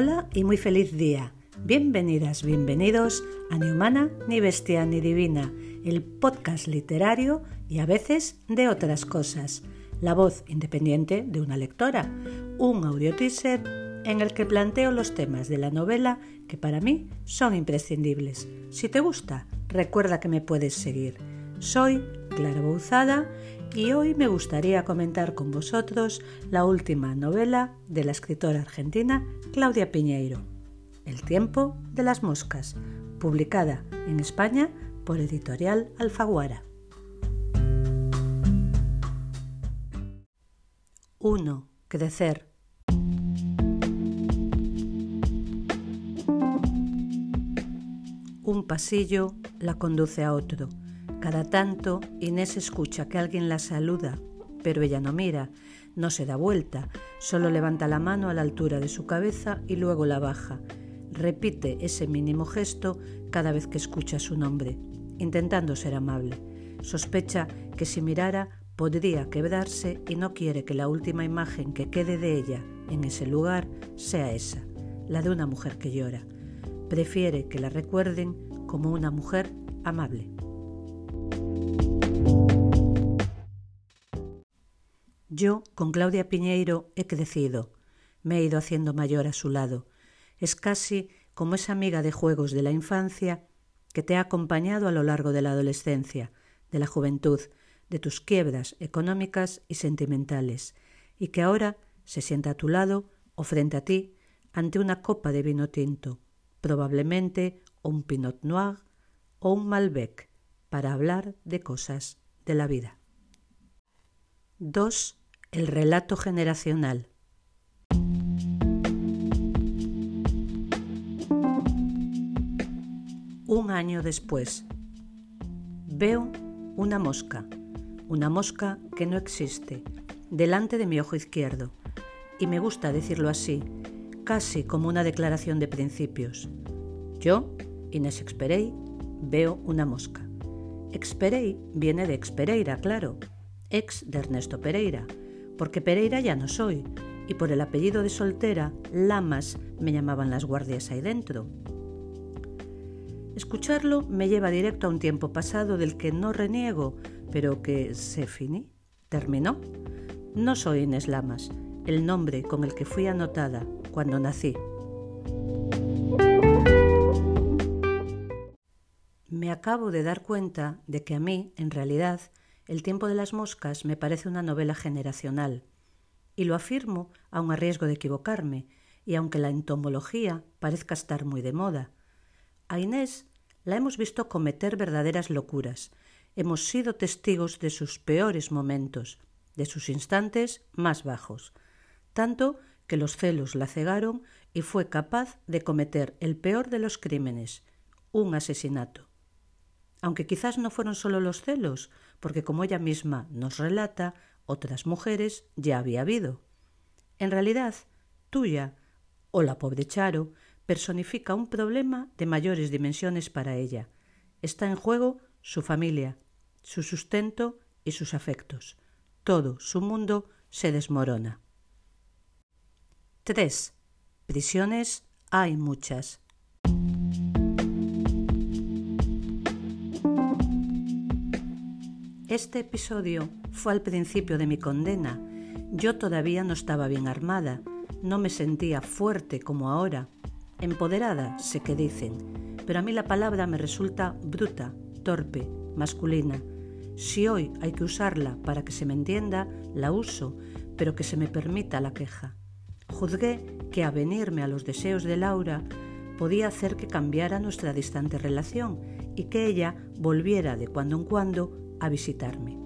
Hola y muy feliz día. Bienvenidas, bienvenidos a Ni Humana, ni Bestia, ni Divina, el podcast literario y a veces de otras cosas. La voz independiente de una lectora, un audio teaser en el que planteo los temas de la novela que para mí son imprescindibles. Si te gusta, recuerda que me puedes seguir. Soy Clara Bouzada y hoy me gustaría comentar con vosotros la última novela de la escritora argentina Claudia Piñeiro, El tiempo de las moscas, publicada en España por Editorial Alfaguara. 1. Crecer. Un pasillo la conduce a otro cada tanto Inés escucha que alguien la saluda, pero ella no mira, no se da vuelta, solo levanta la mano a la altura de su cabeza y luego la baja. Repite ese mínimo gesto cada vez que escucha su nombre, intentando ser amable. Sospecha que si mirara podría quebrarse y no quiere que la última imagen que quede de ella en ese lugar sea esa, la de una mujer que llora. Prefiere que la recuerden como una mujer amable. Yo, con Claudia Piñeiro, he crecido, me he ido haciendo mayor a su lado. Es casi como esa amiga de juegos de la infancia que te ha acompañado a lo largo de la adolescencia, de la juventud, de tus quiebras económicas y sentimentales, y que ahora se sienta a tu lado o frente a ti ante una copa de vino tinto, probablemente un Pinot Noir o un Malbec, para hablar de cosas de la vida. 2. El relato generacional. Un año después, veo una mosca, una mosca que no existe, delante de mi ojo izquierdo, y me gusta decirlo así, casi como una declaración de principios. Yo, Inés Experey, veo una mosca. Experey viene de Expereira, claro, ex de Ernesto Pereira, porque Pereira ya no soy, y por el apellido de soltera, Lamas me llamaban las guardias ahí dentro. Escucharlo me lleva directo a un tiempo pasado del que no reniego, pero que se finí, terminó. No soy Inés Lamas, el nombre con el que fui anotada cuando nací. Me acabo de dar cuenta de que a mí, en realidad, el tiempo de las moscas me parece una novela generacional, y lo afirmo aun a riesgo de equivocarme, y aunque la entomología parezca estar muy de moda. A Inés la hemos visto cometer verdaderas locuras, hemos sido testigos de sus peores momentos, de sus instantes más bajos, tanto que los celos la cegaron y fue capaz de cometer el peor de los crímenes, un asesinato. Aunque quizás no fueron solo los celos, porque como ella misma nos relata, otras mujeres ya había habido. En realidad, tuya, o la pobre Charo, personifica un problema de mayores dimensiones para ella. Está en juego su familia, su sustento y sus afectos. Todo su mundo se desmorona. 3. Prisiones hay muchas. Este episodio fue al principio de mi condena. Yo todavía no estaba bien armada, no me sentía fuerte como ahora. Empoderada, sé que dicen, pero a mí la palabra me resulta bruta, torpe, masculina. Si hoy hay que usarla para que se me entienda, la uso, pero que se me permita la queja. Juzgué que avenirme a los deseos de Laura podía hacer que cambiara nuestra distante relación y que ella volviera de cuando en cuando a visitarme.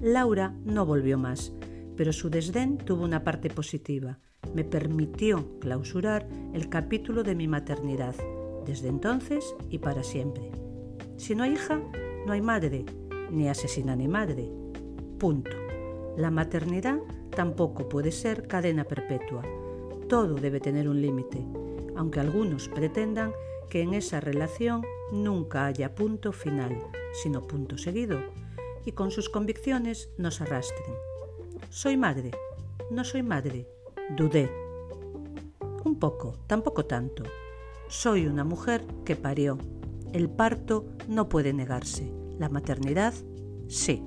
Laura no volvió más, pero su desdén tuvo una parte positiva. Me permitió clausurar el capítulo de mi maternidad, desde entonces y para siempre. Si no hay hija, no hay madre, ni asesina ni madre. Punto. La maternidad tampoco puede ser cadena perpetua. Todo debe tener un límite, aunque algunos pretendan que en esa relación nunca haya punto final, sino punto seguido, y con sus convicciones nos arrastren. Soy madre, no soy madre, dudé. Un poco, tampoco tanto. Soy una mujer que parió. El parto no puede negarse. La maternidad, sí.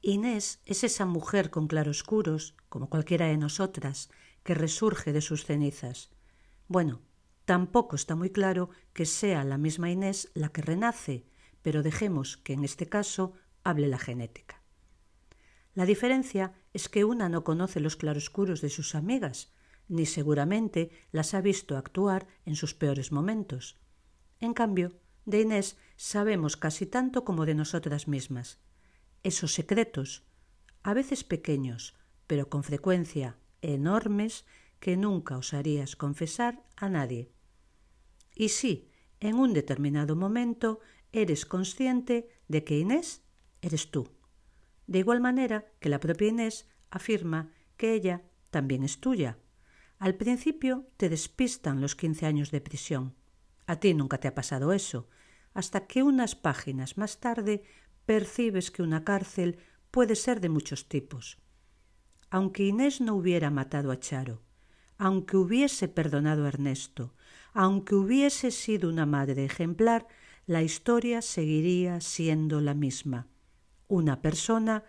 Inés es esa mujer con claroscuros, como cualquiera de nosotras, que resurge de sus cenizas. Bueno, tampoco está muy claro que sea la misma Inés la que renace, pero dejemos que en este caso hable la genética. La diferencia es que una no conoce los claroscuros de sus amigas, ni seguramente las ha visto actuar en sus peores momentos. En cambio, de Inés sabemos casi tanto como de nosotras mismas. Esos secretos, a veces pequeños, pero con frecuencia enormes, que nunca osarías confesar a nadie. Y sí, en un determinado momento eres consciente de que Inés eres tú. De igual manera que la propia Inés afirma que ella también es tuya. Al principio te despistan los quince años de prisión. A ti nunca te ha pasado eso, hasta que unas páginas más tarde percibes que una cárcel puede ser de muchos tipos. Aunque Inés no hubiera matado a Charo, aunque hubiese perdonado a Ernesto, aunque hubiese sido una madre ejemplar, la historia seguiría siendo la misma. Una persona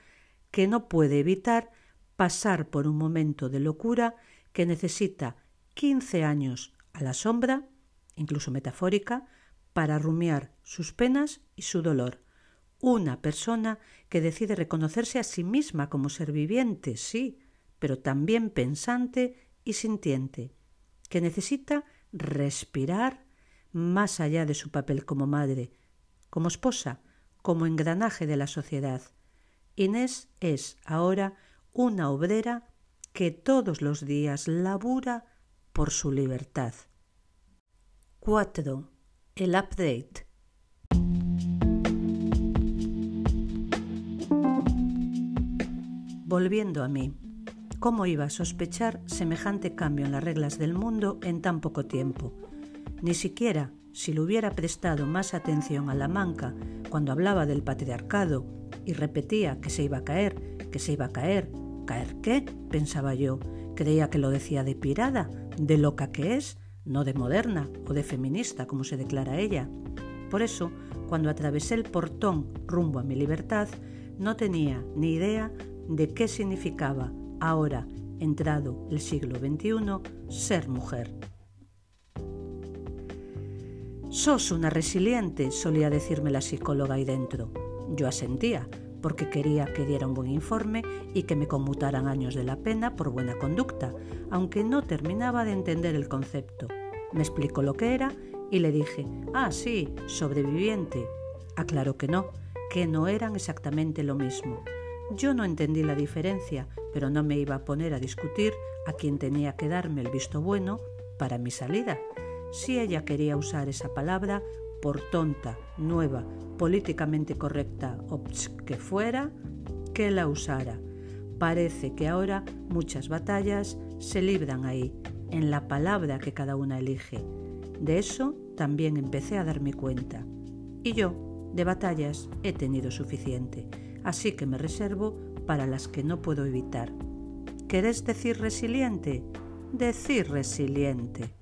que no puede evitar pasar por un momento de locura que necesita quince años a la sombra, incluso metafórica, para rumiar sus penas y su dolor. Una persona que decide reconocerse a sí misma como ser viviente, sí, pero también pensante y sintiente, que necesita respirar más allá de su papel como madre, como esposa, como engranaje de la sociedad. Inés es ahora una obrera que todos los días labura por su libertad. 4. El update. Volviendo a mí, ¿cómo iba a sospechar semejante cambio en las reglas del mundo en tan poco tiempo? Ni siquiera si le hubiera prestado más atención a la manca cuando hablaba del patriarcado y repetía que se iba a caer, que se iba a caer, ¿caer qué? pensaba yo. Creía que lo decía de pirada, de loca que es, no de moderna o de feminista, como se declara ella. Por eso, cuando atravesé el portón rumbo a mi libertad, no tenía ni idea de qué significaba ahora, entrado el siglo XXI, ser mujer. Sos una resiliente, solía decirme la psicóloga ahí dentro. Yo asentía, porque quería que diera un buen informe y que me conmutaran años de la pena por buena conducta, aunque no terminaba de entender el concepto. Me explicó lo que era y le dije, ah, sí, sobreviviente. Aclaró que no, que no eran exactamente lo mismo. Yo no entendí la diferencia, pero no me iba a poner a discutir a quien tenía que darme el visto bueno para mi salida si ella quería usar esa palabra, por tonta, nueva, políticamente correcta o que fuera, que la usara. Parece que ahora muchas batallas se libran ahí, en la palabra que cada una elige. De eso también empecé a darme cuenta. Y yo, de batallas, he tenido suficiente, así que me reservo para las que no puedo evitar. ¿Querés decir resiliente? Decir resiliente.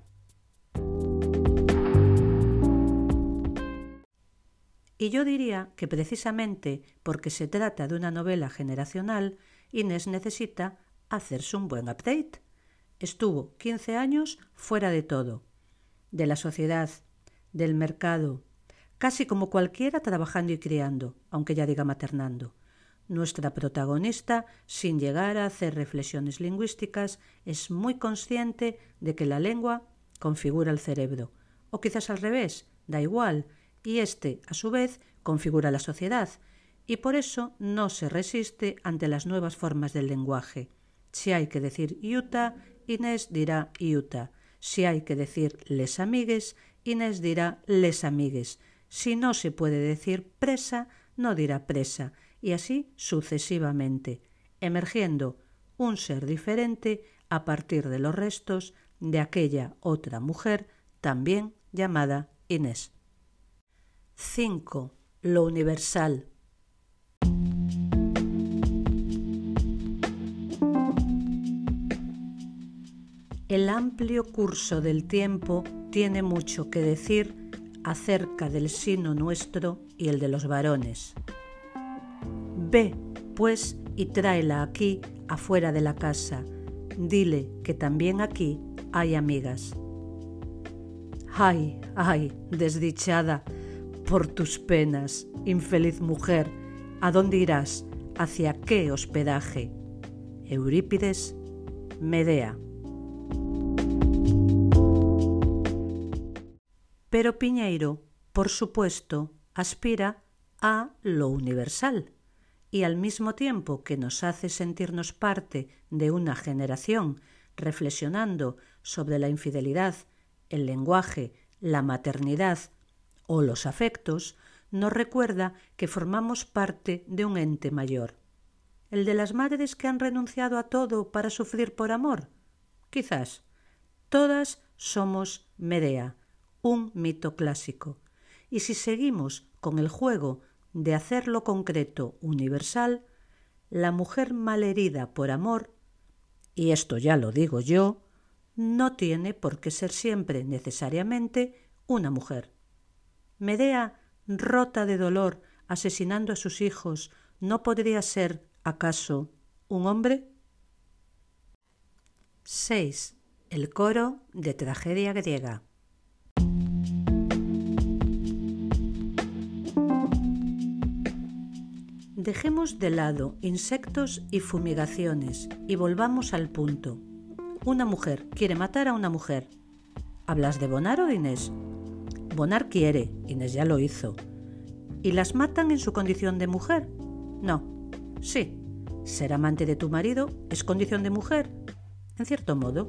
Y yo diría que precisamente porque se trata de una novela generacional, Inés necesita hacerse un buen update. Estuvo 15 años fuera de todo, de la sociedad, del mercado, casi como cualquiera trabajando y criando, aunque ya diga maternando. Nuestra protagonista, sin llegar a hacer reflexiones lingüísticas, es muy consciente de que la lengua configura el cerebro. O quizás al revés, da igual, y éste, a su vez, configura la sociedad, y por eso no se resiste ante las nuevas formas del lenguaje. Si hay que decir Utah, Inés dirá Utah. Si hay que decir les amigues, Inés dirá les amigues. Si no se puede decir presa, no dirá presa, y así sucesivamente, emergiendo un ser diferente a partir de los restos de aquella otra mujer también llamada Inés. 5. Lo universal. El amplio curso del tiempo tiene mucho que decir acerca del sino nuestro y el de los varones. Ve, pues, y tráela aquí, afuera de la casa. Dile que también aquí hay amigas. Ay, ay, desdichada, por tus penas, infeliz mujer, ¿a dónde irás? ¿Hacia qué hospedaje? Eurípides, Medea. Pero Piñeiro, por supuesto, aspira a lo universal y al mismo tiempo que nos hace sentirnos parte de una generación reflexionando sobre la infidelidad, el lenguaje, la maternidad o los afectos, nos recuerda que formamos parte de un ente mayor. ¿El de las madres que han renunciado a todo para sufrir por amor? Quizás. Todas somos Medea, un mito clásico. Y si seguimos con el juego de hacer lo concreto universal, la mujer malherida por amor, y esto ya lo digo yo, no tiene por qué ser siempre necesariamente una mujer. Medea, rota de dolor, asesinando a sus hijos, ¿no podría ser, acaso, un hombre? 6. El coro de tragedia griega. Dejemos de lado insectos y fumigaciones y volvamos al punto. Una mujer quiere matar a una mujer. ¿Hablas de Bonar o Inés? Bonar quiere, Inés ya lo hizo. ¿Y las matan en su condición de mujer? No. Sí. Ser amante de tu marido es condición de mujer. En cierto modo.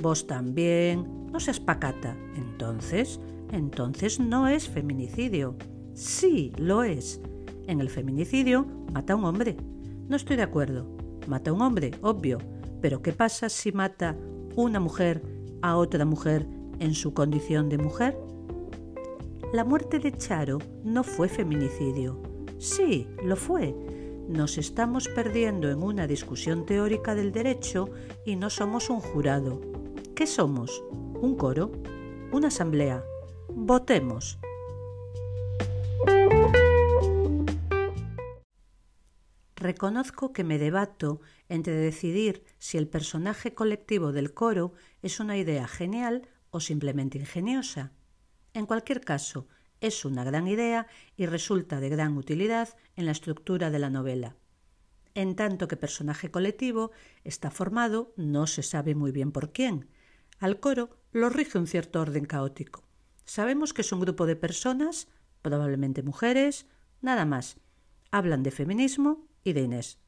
Vos también. No seas pacata. Entonces, entonces no es feminicidio. Sí, lo es en el feminicidio mata a un hombre. No estoy de acuerdo. Mata a un hombre, obvio. Pero ¿qué pasa si mata una mujer a otra mujer en su condición de mujer? La muerte de Charo no fue feminicidio. Sí, lo fue. Nos estamos perdiendo en una discusión teórica del derecho y no somos un jurado. ¿Qué somos? ¿Un coro? ¿Una asamblea? Votemos. Reconozco que me debato entre decidir si el personaje colectivo del coro es una idea genial o simplemente ingeniosa. En cualquier caso, es una gran idea y resulta de gran utilidad en la estructura de la novela. En tanto que personaje colectivo está formado, no se sabe muy bien por quién. Al coro lo rige un cierto orden caótico. Sabemos que es un grupo de personas, probablemente mujeres, nada más. Hablan de feminismo de Inés,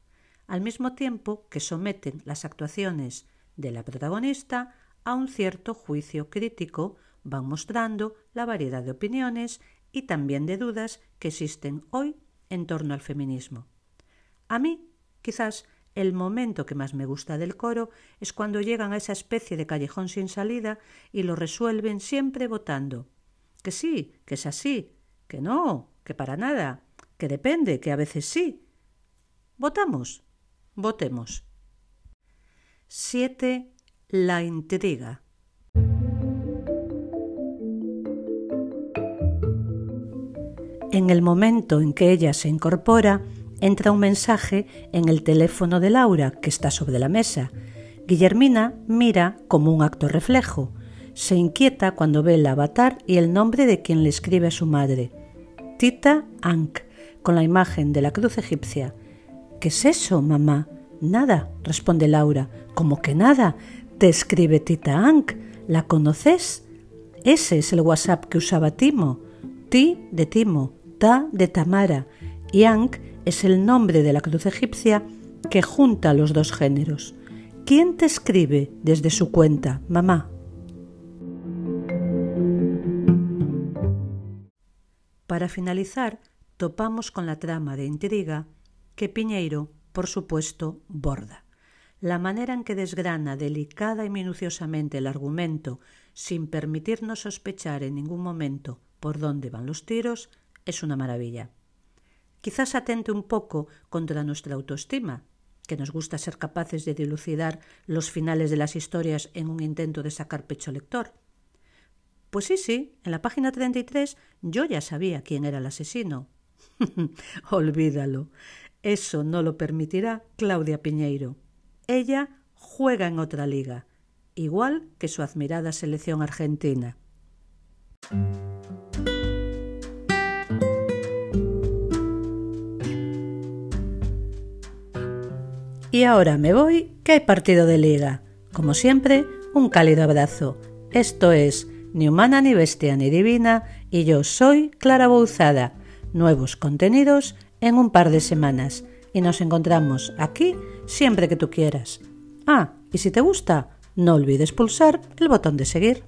al mismo tiempo que someten las actuaciones de la protagonista a un cierto juicio crítico, van mostrando la variedad de opiniones y también de dudas que existen hoy en torno al feminismo. A mí, quizás, el momento que más me gusta del coro es cuando llegan a esa especie de callejón sin salida y lo resuelven siempre votando. Que sí, que es así, que no, que para nada, que depende, que a veces sí, Votamos. Votemos. 7. La intriga. En el momento en que ella se incorpora, entra un mensaje en el teléfono de Laura, que está sobre la mesa. Guillermina mira como un acto reflejo. Se inquieta cuando ve el avatar y el nombre de quien le escribe a su madre. Tita Ankh, con la imagen de la cruz egipcia. ¿Qué es eso, mamá? Nada, responde Laura. ¿Cómo que nada? Te escribe Tita Ank. ¿La conoces? Ese es el WhatsApp que usaba Timo. Ti de Timo, Ta de Tamara y Ankh es el nombre de la cruz egipcia que junta los dos géneros. ¿Quién te escribe desde su cuenta, mamá? Para finalizar, topamos con la trama de intriga que Piñeiro, por supuesto, borda. La manera en que desgrana delicada y minuciosamente el argumento, sin permitirnos sospechar en ningún momento por dónde van los tiros, es una maravilla. Quizás atente un poco contra nuestra autoestima. que nos gusta ser capaces de dilucidar los finales de las historias en un intento de sacar pecho lector. Pues sí, sí, en la página 33 yo ya sabía quién era el asesino. Olvídalo. Eso no lo permitirá Claudia Piñeiro. Ella juega en otra liga, igual que su admirada selección argentina. Y ahora me voy, que hay partido de liga. Como siempre, un cálido abrazo. Esto es Ni humana, ni bestia, ni divina, y yo soy Clara Bouzada. Nuevos contenidos en un par de semanas. Y nos encontramos aquí siempre que tú quieras. Ah, y si te gusta, no olvides pulsar el botón de seguir.